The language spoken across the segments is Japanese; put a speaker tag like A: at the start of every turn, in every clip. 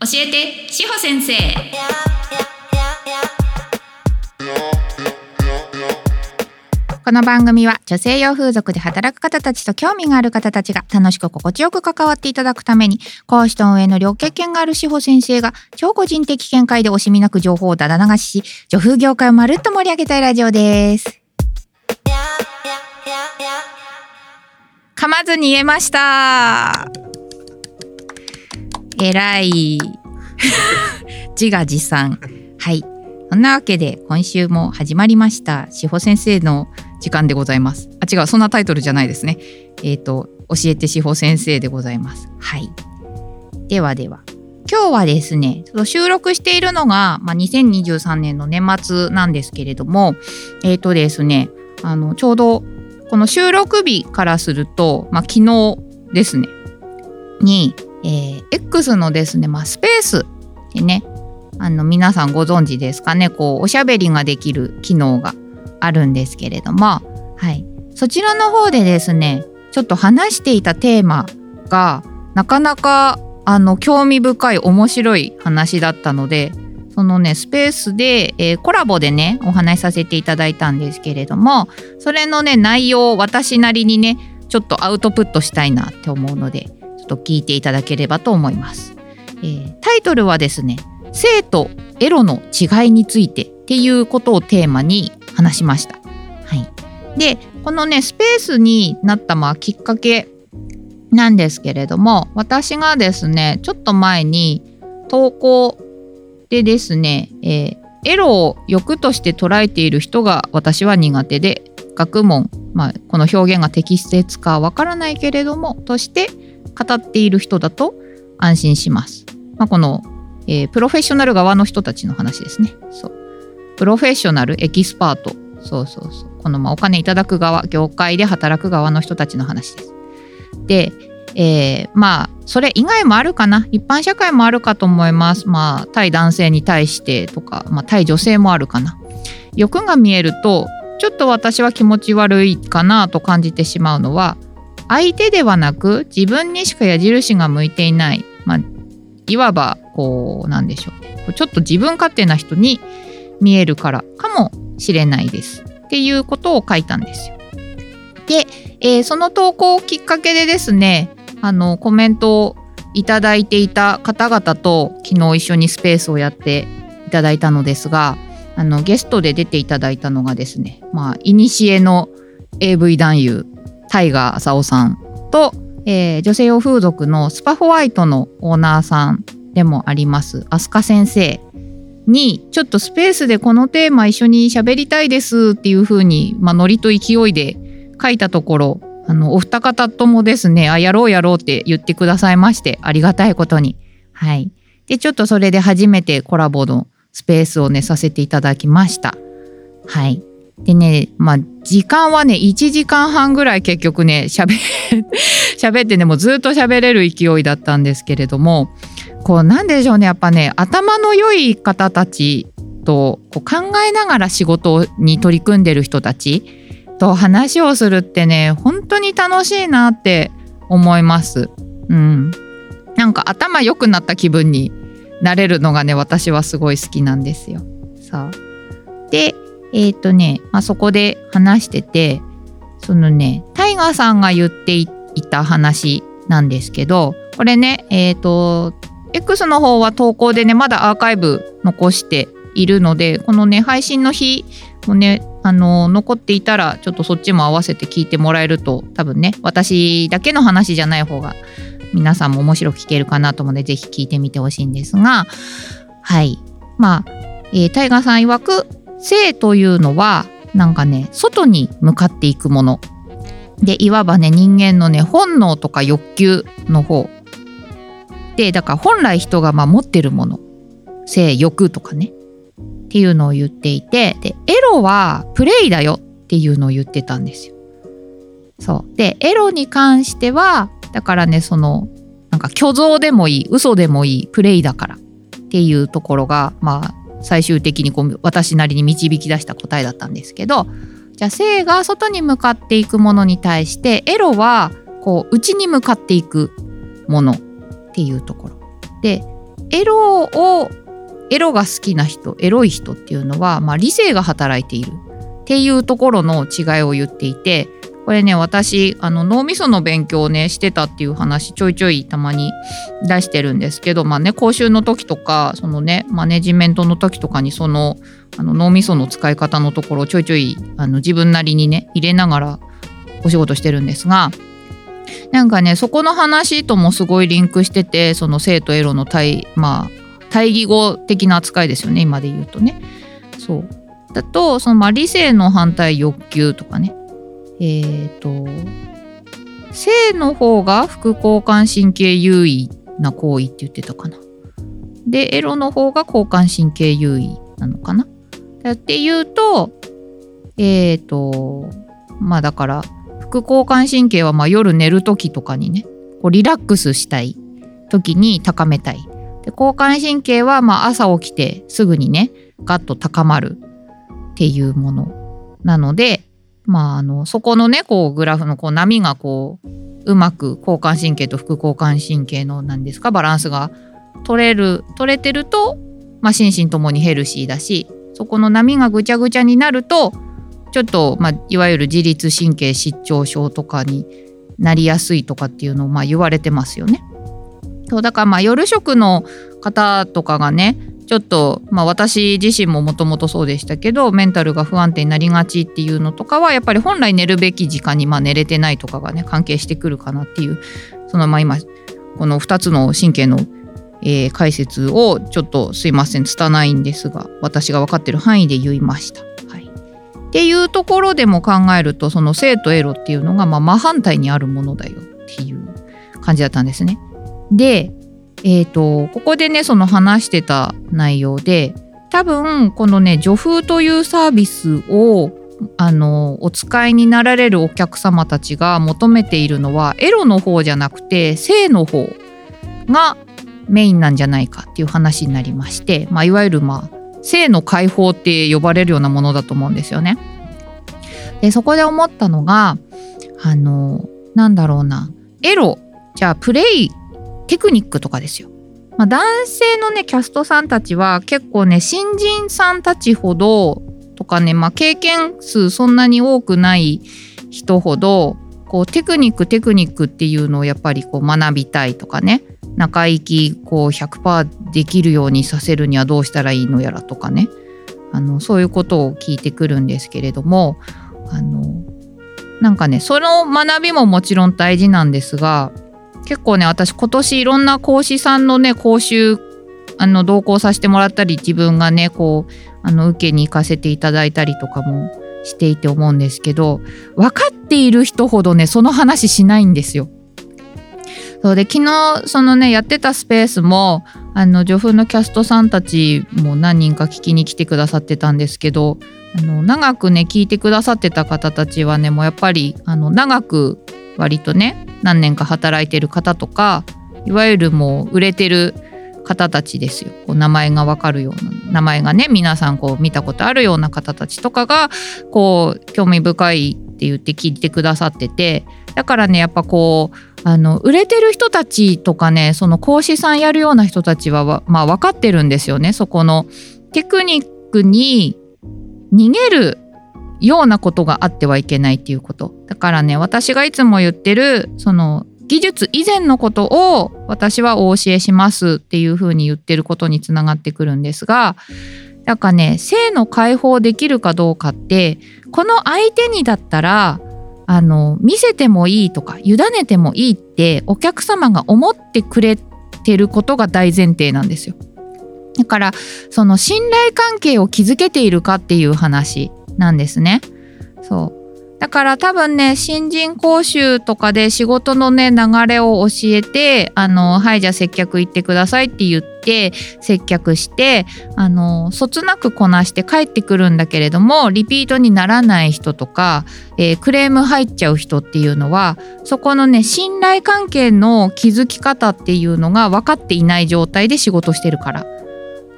A: 教えて志保先生。この番組は女性用風俗で働く方たちと興味がある方たちが楽しく心地よく関わっていただくために講師と運営の両経験がある志保先生が超個人的見解で惜しみなく情報をだだ流しし女風業界をまるっと盛り上げたいラジオです。噛まずに言えましたえらい。自画自賛。はい。そんなわけで今週も始まりました。志保先生の時間でございます。あ違う。そんなタイトルじゃないですね。えっ、ー、と教えて志保先生でございます。はい。ではでは。今日はですね収録しているのが、まあ、2023年の年末なんですけれどもえっ、ー、とですねあのちょうどこの収録日からすると、まあ、昨日ですね。に、えー、X のですね、まあ、スペースでねあの皆さんご存知ですかね。こうおしゃべりができる機能があるんですけれども、はい、そちらの方でですねちょっと話していたテーマがなかなかあの興味深い面白い話だったのでそのねスペースで、えー、コラボでねお話しさせていただいたんですけれどもそれのね内容を私なりにねちょっとアウトプットしたいなって思うのでと聞いていただければと思います。えー、タイトルはですね「性とエロの違いについて」っていうことをテーマに話しました。はい、でこのねスペースになったまあきっかけなんですけれども私がですねちょっと前に投稿でですね、えー、エロを欲として捉えている人が私は苦手で学問、まあ、この表現が適切かわからないけれどもとして語っている人だと安心します。まあ、この、えー、プロフェッショナル側の人たちの話ですね。そうプロフェッショナルエキスパートそうそうそうこのまあお金いただく側業界で働く側の人たちの話です。でえー、まあそれ以外もあるかな一般社会もあるかと思いますまあ対男性に対してとか、まあ、対女性もあるかな欲が見えるとちょっと私は気持ち悪いかなと感じてしまうのは相手ではなく自分にしか矢印が向いていない、まあ、いわばこうなんでしょう。ちょっと自分勝手な人に見えるからかもしれないです。っていうことを書いたんですよ。で、えー、その投稿をきっかけでですねあのコメントをいただいていた方々と昨日一緒にスペースをやっていただいたのですがあのゲストで出ていただいたのがですねまあいにしえの AV 男優タイガー浅尾さんと、えー、女性用風俗のスパホワイトのオーナーさんでもあります飛鳥先生にちょっとスペースでこのテーマ一緒に喋りたいですっていう風にまあ、ノリと勢いで書いたところあのお二方ともですねあやろうやろうって言ってくださいましてありがたいことに。はい。でちょっとそれで初めてコラボのスペースをねさせていただきました。はい。でねまあ時間はね1時間半ぐらい結局ね喋 喋ってねもうずっと喋れる勢いだったんですけれどもこうなんでしょうねやっぱね頭の良い方たちとこう考えながら仕事に取り組んでる人たちと話をするってね本当に楽しいなって思います。うん、なんか頭良くなった気分になれるのがね私はすごい好きなんですよ。そうでえっ、ー、とね、まあ、そこで話しててそのねタイガーさんが言っていた話なんですけどこれねえっ、ー、と X の方は投稿でねまだアーカイブ残しているのでこのね配信の日もねあの残っていたらちょっとそっちも合わせて聞いてもらえると多分ね私だけの話じゃない方が皆さんも面白く聞けるかなと思うのでぜひ聞いてみてほしいんですがはい。まあ、えー、タイガーさん曰く性というのはなんかね外に向かっていくもの。でいわばね人間のね本能とか欲求の方。でだから本来人がま持ってるもの。性欲とかね。っていうのを言っていて。でエロはプレイだよっていうのを言ってたんですよ。そう。でエロに関してはだからねそのなんか虚像でもいい嘘でもいいプレイだからっていうところがまあ最終的にこう私なりに導き出した答えだったんですけどじゃあ性が外に向かっていくものに対してエロはこう内に向かっていくものっていうところ。でエロをエロが好きな人エロい人っていうのは、まあ、理性が働いているっていうところの違いを言っていてこれね私あの脳みその勉強をねしてたっていう話ちょいちょいたまに出してるんですけどまあね講習の時とかそのねマネジメントの時とかにそのあの脳みその使い方のところをちょいちょいあの自分なりにね入れながらお仕事してるんですがなんかねそこの話ともすごいリンクしててその性とエロの対まあ対義語的な扱いですよね今で言うとね。そうだとそのまあ理性の反対欲求とかねえっ、ー、と性の方が副交感神経優位な行為って言ってたかな。でエロの方が交感神経優位なのかな。っていうとえっ、ー、とまあだから副交感神経はま夜寝る時とかにねこうリラックスしたい時に高めたい。で交感神経はま朝起きてすぐにねガッと高まるっていうものなのでまあ、あのそこのねこうグラフのこう波がこううまく交感神経と副交感神経の何ですかバランスが取れる取れてると、まあ、心身ともにヘルシーだしそこの波がぐちゃぐちゃになるとちょっと、まあ、いわゆる自律神経失調症とかになりやすいとかっていうのをまあ言われてますよね。そうだからまあ夜食の方とかがねちょっと、まあ、私自身ももともとそうでしたけどメンタルが不安定になりがちっていうのとかはやっぱり本来寝るべき時間にまあ寝れてないとかがね関係してくるかなっていうそのまあ今この2つの神経の、えー、解説をちょっとすいません拙いんですが私が分かってる範囲で言いました。はい、っていうところでも考えるとその生とエロっていうのがまあ真反対にあるものだよっていう感じだったんですね。でえーと、ここでねその話してた内容で多分このね女風というサービスをあのお使いになられるお客様たちが求めているのはエロの方じゃなくて性の方がメインなんじゃないかっていう話になりまして、まあ、いわゆるまあ性の解放って呼ばれるようなものだと思うんですよね。でそこで思ったのがあのなんだろうなエロじゃあプレイテクニックとかですよ。まあ、男性のねキャストさんたちは結構ね新人さんたちほどとかね、まあ、経験数そんなに多くない人ほどこうテクニックテクニックっていうのをやっぱりこう学びたいとかね中行きこう100%できるようにさせるにはどうしたらいいのやらとかねあのそういうことを聞いてくるんですけれどもあのなんかねその学びももちろん大事なんですが結構ね私今年いろんな講師さんのね講習あの同行させてもらったり自分がねこうあの受けに行かせていただいたりとかもしていて思うんですけど分かっている人ほどねその話しないんですよ。そうで昨日そのねやってたスペースもあの女風のキャストさんたちも何人か聞きに来てくださってたんですけどあの長くね聞いてくださってた方たちはねもうやっぱりあの長く割とね何年か働いてる方とかいわゆるもう売れてる方たちですよ。こう名前が分かるような名前がね皆さんこう見たことあるような方たちとかがこう興味深いって言って聞いてくださっててだからねやっぱこうあの売れてる人たちとかねその講師さんやるような人たちはまあ分かってるんですよね。そこのテクニックに逃げるようなことがあってはいけないっていうことだからね私がいつも言ってるその技術以前のことを私はお教えしますっていうふうに言ってることにつながってくるんですがだからね性の解放できるかどうかってこの相手にだったらあの見せてもいいとか委ねてもいいってお客様が思ってくれてることが大前提なんですよ。だからその信頼関係を築けているかっていう話なんですね。そうだから多分ね新人講習とかで仕事のね流れを教えてあのはいじゃあ接客行ってくださいって言って接客してあのそつなくこなして帰ってくるんだけれどもリピートにならない人とか、えー、クレーム入っちゃう人っていうのはそこのね信頼関係の築き方っていうのが分かっていない状態で仕事してるから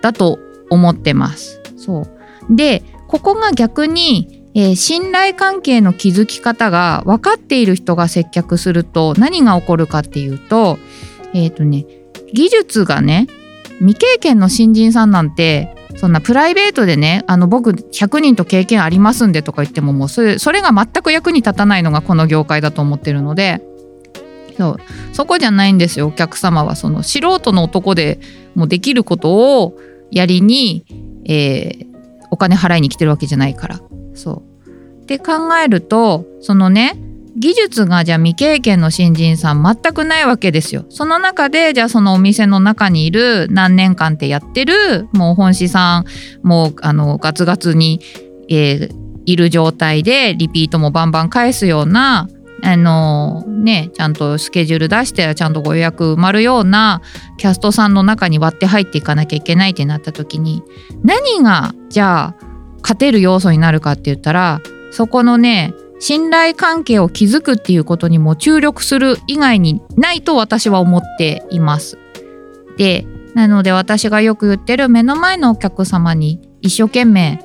A: だと思ってます。そうでここが逆に、えー、信頼関係の築き方が分かっている人が接客すると何が起こるかっていうとえっ、ー、とね技術がね未経験の新人さんなんてそんなプライベートでねあの僕100人と経験ありますんでとか言ってももうそれそれが全く役に立たないのがこの業界だと思ってるのでそうそこじゃないんですよお客様は。その素人の男でもできることをやりに、えー、お金払いに来てるわけじゃないからそうって考えるとそのね技術がじゃあ未経験の新人さん全くないわけですよ。その中でじゃあそのお店の中にいる何年間ってやってるもう本師さんもうあのガツガツに、えー、いる状態でリピートもバンバン返すようなあのねちゃんとスケジュール出してちゃんとご予約埋まるようなキャストさんの中に割って入っていかなきゃいけないってなった時に何がじゃあ勝てる要素になるかって言ったらそこのね信頼関係を築くっていうことにも注力する以外にないと私は思っています。でなので私がよく言ってる目の前のお客様に一生懸命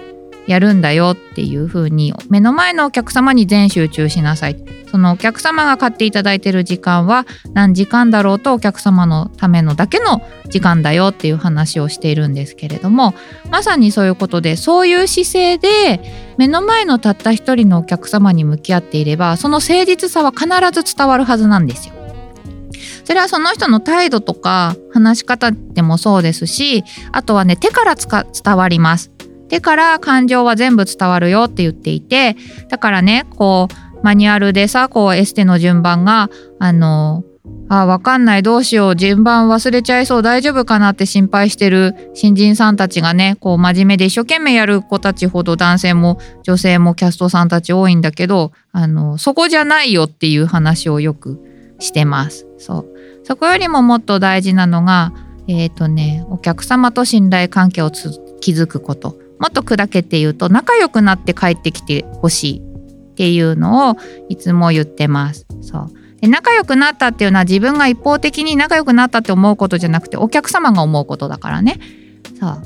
A: やるんだよっていう風に目の前のお客様に全集中しなさいそのお客様が買っていただいてる時間は何時間だろうとお客様のためのだけの時間だよっていう話をしているんですけれどもまさにそういうことでそういう姿勢で目の前のたった一人のお客様に向き合っていればその誠実さは必ず伝わるはずなんですよ。それはその人の態度とか話し方でもそうですしあとはね手から伝わります手から感情は全部伝わるよって言っていてだからねこうマニュアルでさこうエステの順番があのあわかんないどうしよう順番忘れちゃいそう大丈夫かなって心配してる新人さんたちがねこう真面目で一生懸命やる子たちほど男性も女性もキャストさんたち多いんだけどあのそこじゃないよっていう話をよくしてます。そうそこよりももっと大事なのがえっ、ー、とねお客様と信頼関係を築くこともっと砕けて言うと仲良くなって帰ってきてほしいっていうのをいつも言ってます。そうで仲良くなったっていうのは自分が一方的に仲良くなったって思うことじゃなくてお客様が思うことだからね。そう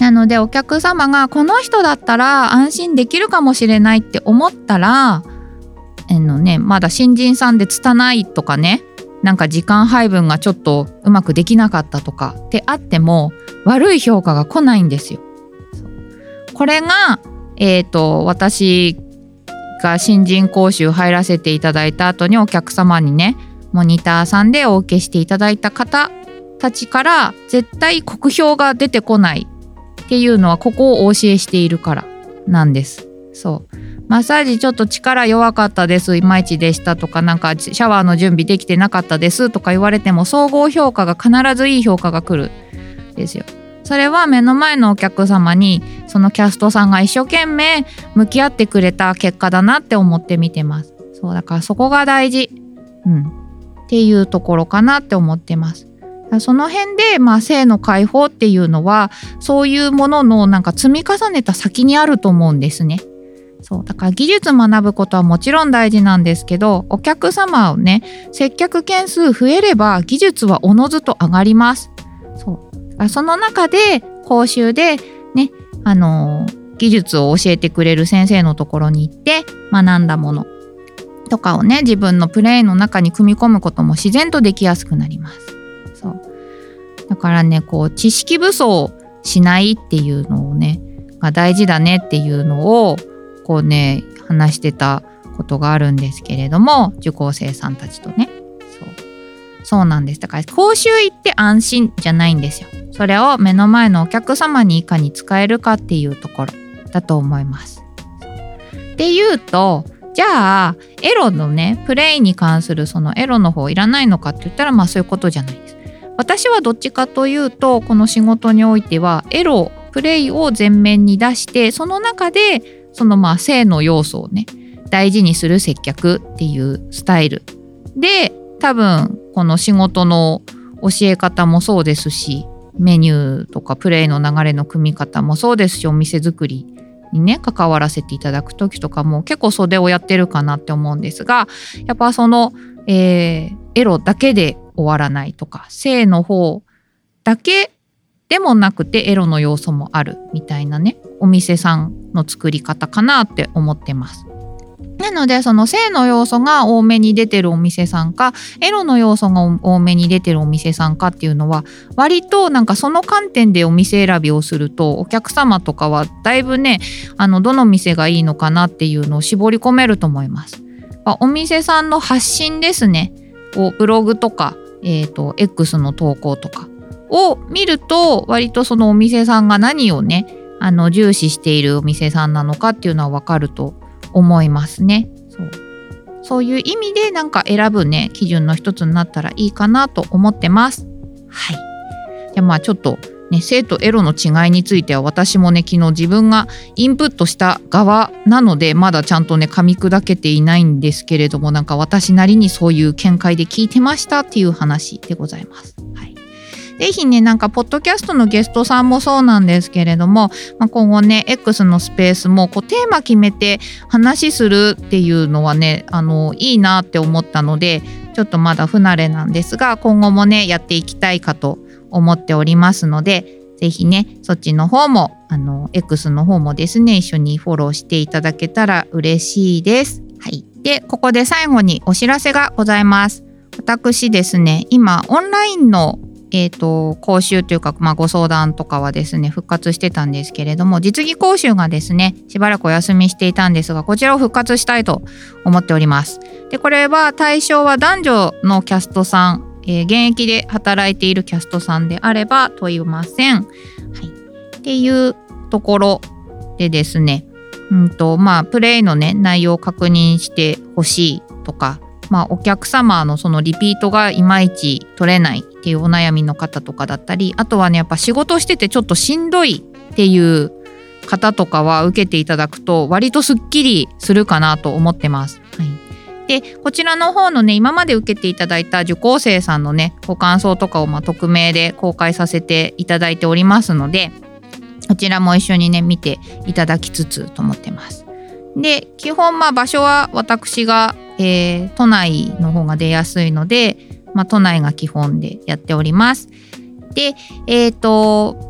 A: なのでお客様がこの人だったら安心できるかもしれないって思ったらあのねまだ新人さんで拙いとかねなんか時間配分がちょっとうまくできなかったとかってあっても悪い評価が来ないんですよ。これが、えーと、私が新人講習入らせていただいた後にお客様にねモニターさんでお受けしていただいた方たちから絶対酷評が出てこないっていうのはここをお教えしているからなんです。そうマッサージちょっと力弱かったですいまいちでしたとかなんかシャワーの準備できてなかったですとか言われても総合評価が必ずいい評価が来るですよ。それは目の前のお客様にそのキャストさんが一生懸命向き合ってくれた結果だなって思って見てます。そうだからそこが大事。うん。っていうところかなって思ってます。その辺で、まあ、性の解放っていうのはそういうもののなんか積み重ねた先にあると思うんですね。そうだから技術学ぶことはもちろん大事なんですけどお客様をね接客件数増えれば技術はおのずと上がります。そう。その中で講習でねあの技術を教えてくれる先生のところに行って学んだものとかをね自分のプレイの中に組み込むことも自然とできやすくなります。そうだからねこう知識武装しないっていうのをねが大事だねっていうのをこうね話してたことがあるんですけれども受講生さんたちとねそうなんですだから講習行って安心じゃないんですよそれを目の前のお客様にいかに使えるかっていうところだと思います。っていうとじゃあエロのねプレイに関するそのエロの方いらないのかって言ったらまあそういうことじゃないです。私はどっちかというとこの仕事においてはエロプレイを前面に出してその中でそのまあ性の要素をね大事にする接客っていうスタイルで多分この仕事の教え方もそうですしメニューとかプレイの流れの組み方もそうですしお店作りにね関わらせていただく時とかも結構袖をやってるかなって思うんですがやっぱその、えー、エロだけで終わらないとか性の方だけでもなくてエロの要素もあるみたいなねお店さんの作り方かなって思ってます。なのでその性の要素が多めに出てるお店さんかエロの要素が多めに出てるお店さんかっていうのは割となんかその観点でお店選びをするとお客様とかはだいぶねあのどの店がいいのかなっていうのを絞り込めると思います。お店さんの発信ですねこうブログとか、えーと、X の投稿とかを見ると割とそのお店さんが何をねあの重視しているお店さんなのかっていうのは分かると思いますね。そうそういう意味でなんか選ぶね基準の一つになったらいいかなと思ってます。はい。じゃあまあちょっとね、性とエロの違いについては私もね昨日自分がインプットした側なのでまだちゃんとね噛み砕けていないんですけれどもなんか私なりにそういう見解で聞いてましたっていう話でございます。はいぜひね、なんか、ポッドキャストのゲストさんもそうなんですけれども、まあ、今後ね、X のスペースも、こう、テーマ決めて話するっていうのはね、あの、いいなって思ったので、ちょっとまだ不慣れなんですが、今後もね、やっていきたいかと思っておりますので、ぜひね、そっちの方も、あの、X の方もですね、一緒にフォローしていただけたら嬉しいです。はい。で、ここで最後にお知らせがございます。私ですね、今、オンラインのえーと、講習というか、まあ、ご相談とかはですね復活してたんですけれども実技講習がですねしばらくお休みしていたんですがこちらを復活したいと思っておりますでこれは対象は男女のキャストさんえー、現役で働いているキャストさんであれば問いません。はい、っていうところでですね、うんとまあ、プレイの、ね、内容を確認してほしいとか、まあ、お客様のそのリピートがいまいち取れないっていうお悩みの方とかだったりあとはねやっぱ仕事しててちょっとしんどいっていう方とかは受けていただくと割とすっきりするかなと思ってます。はいでこちらの方のね今まで受けていただいた受講生さんのねご感想とかをま匿名で公開させていただいておりますのでこちらも一緒にね見ていただきつつと思ってます。で基本まあ場所は私が、えー、都内の方が出やすいので、まあ、都内が基本でやっております。でえっ、ー、と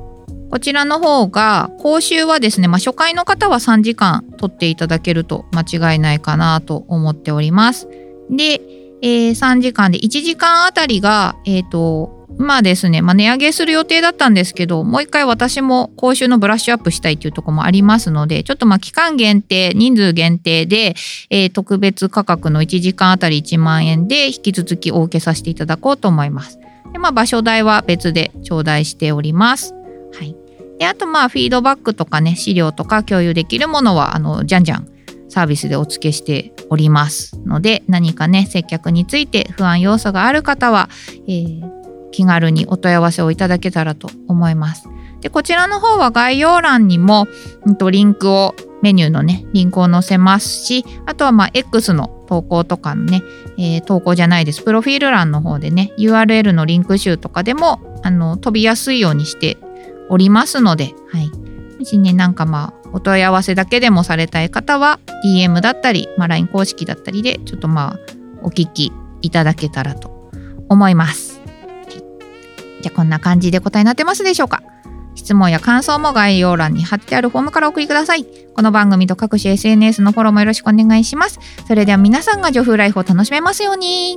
A: こちらの方が講習はですね、まあ、初回の方は3時間取っていただけると間違いないかなと思っております。で、えー、3時間で1時間あたりが、えっ、ー、と、まあですね、まあ、値上げする予定だったんですけど、もう一回私も講習のブラッシュアップしたいっていうところもありますので、ちょっとまあ期間限定、人数限定で、えー、特別価格の1時間あたり1万円で引き続きお受けさせていただこうと思います。でまあ、場所代は別で頂戴しております。はい、であとまあフィードバックとかね資料とか共有できるものはあのじゃんじゃんサービスでお付けしておりますので何かね接客について不安要素がある方は、えー、気軽にお問い合わせをいただけたらと思います。でこちらの方は概要欄にも、うん、とリンクをメニューのねリンクを載せますしあとはまあ X の投稿とかのね、えー、投稿じゃないですプロフィール欄の方でね URL のリンク集とかでもあの飛びやすいようにしておりますので、はい。もしね、なんかまあ、お問い合わせだけでもされたい方は、DM だったり、まあ、LINE 公式だったりで、ちょっとまあ、お聞きいただけたらと思います。じゃあこんな感じで答えになってますでしょうか？質問や感想も概要欄に貼ってあるフォームからお送りください。この番組と各種 SNS のフォローもよろしくお願いします。それでは皆さんがジョフライフを楽しめますように。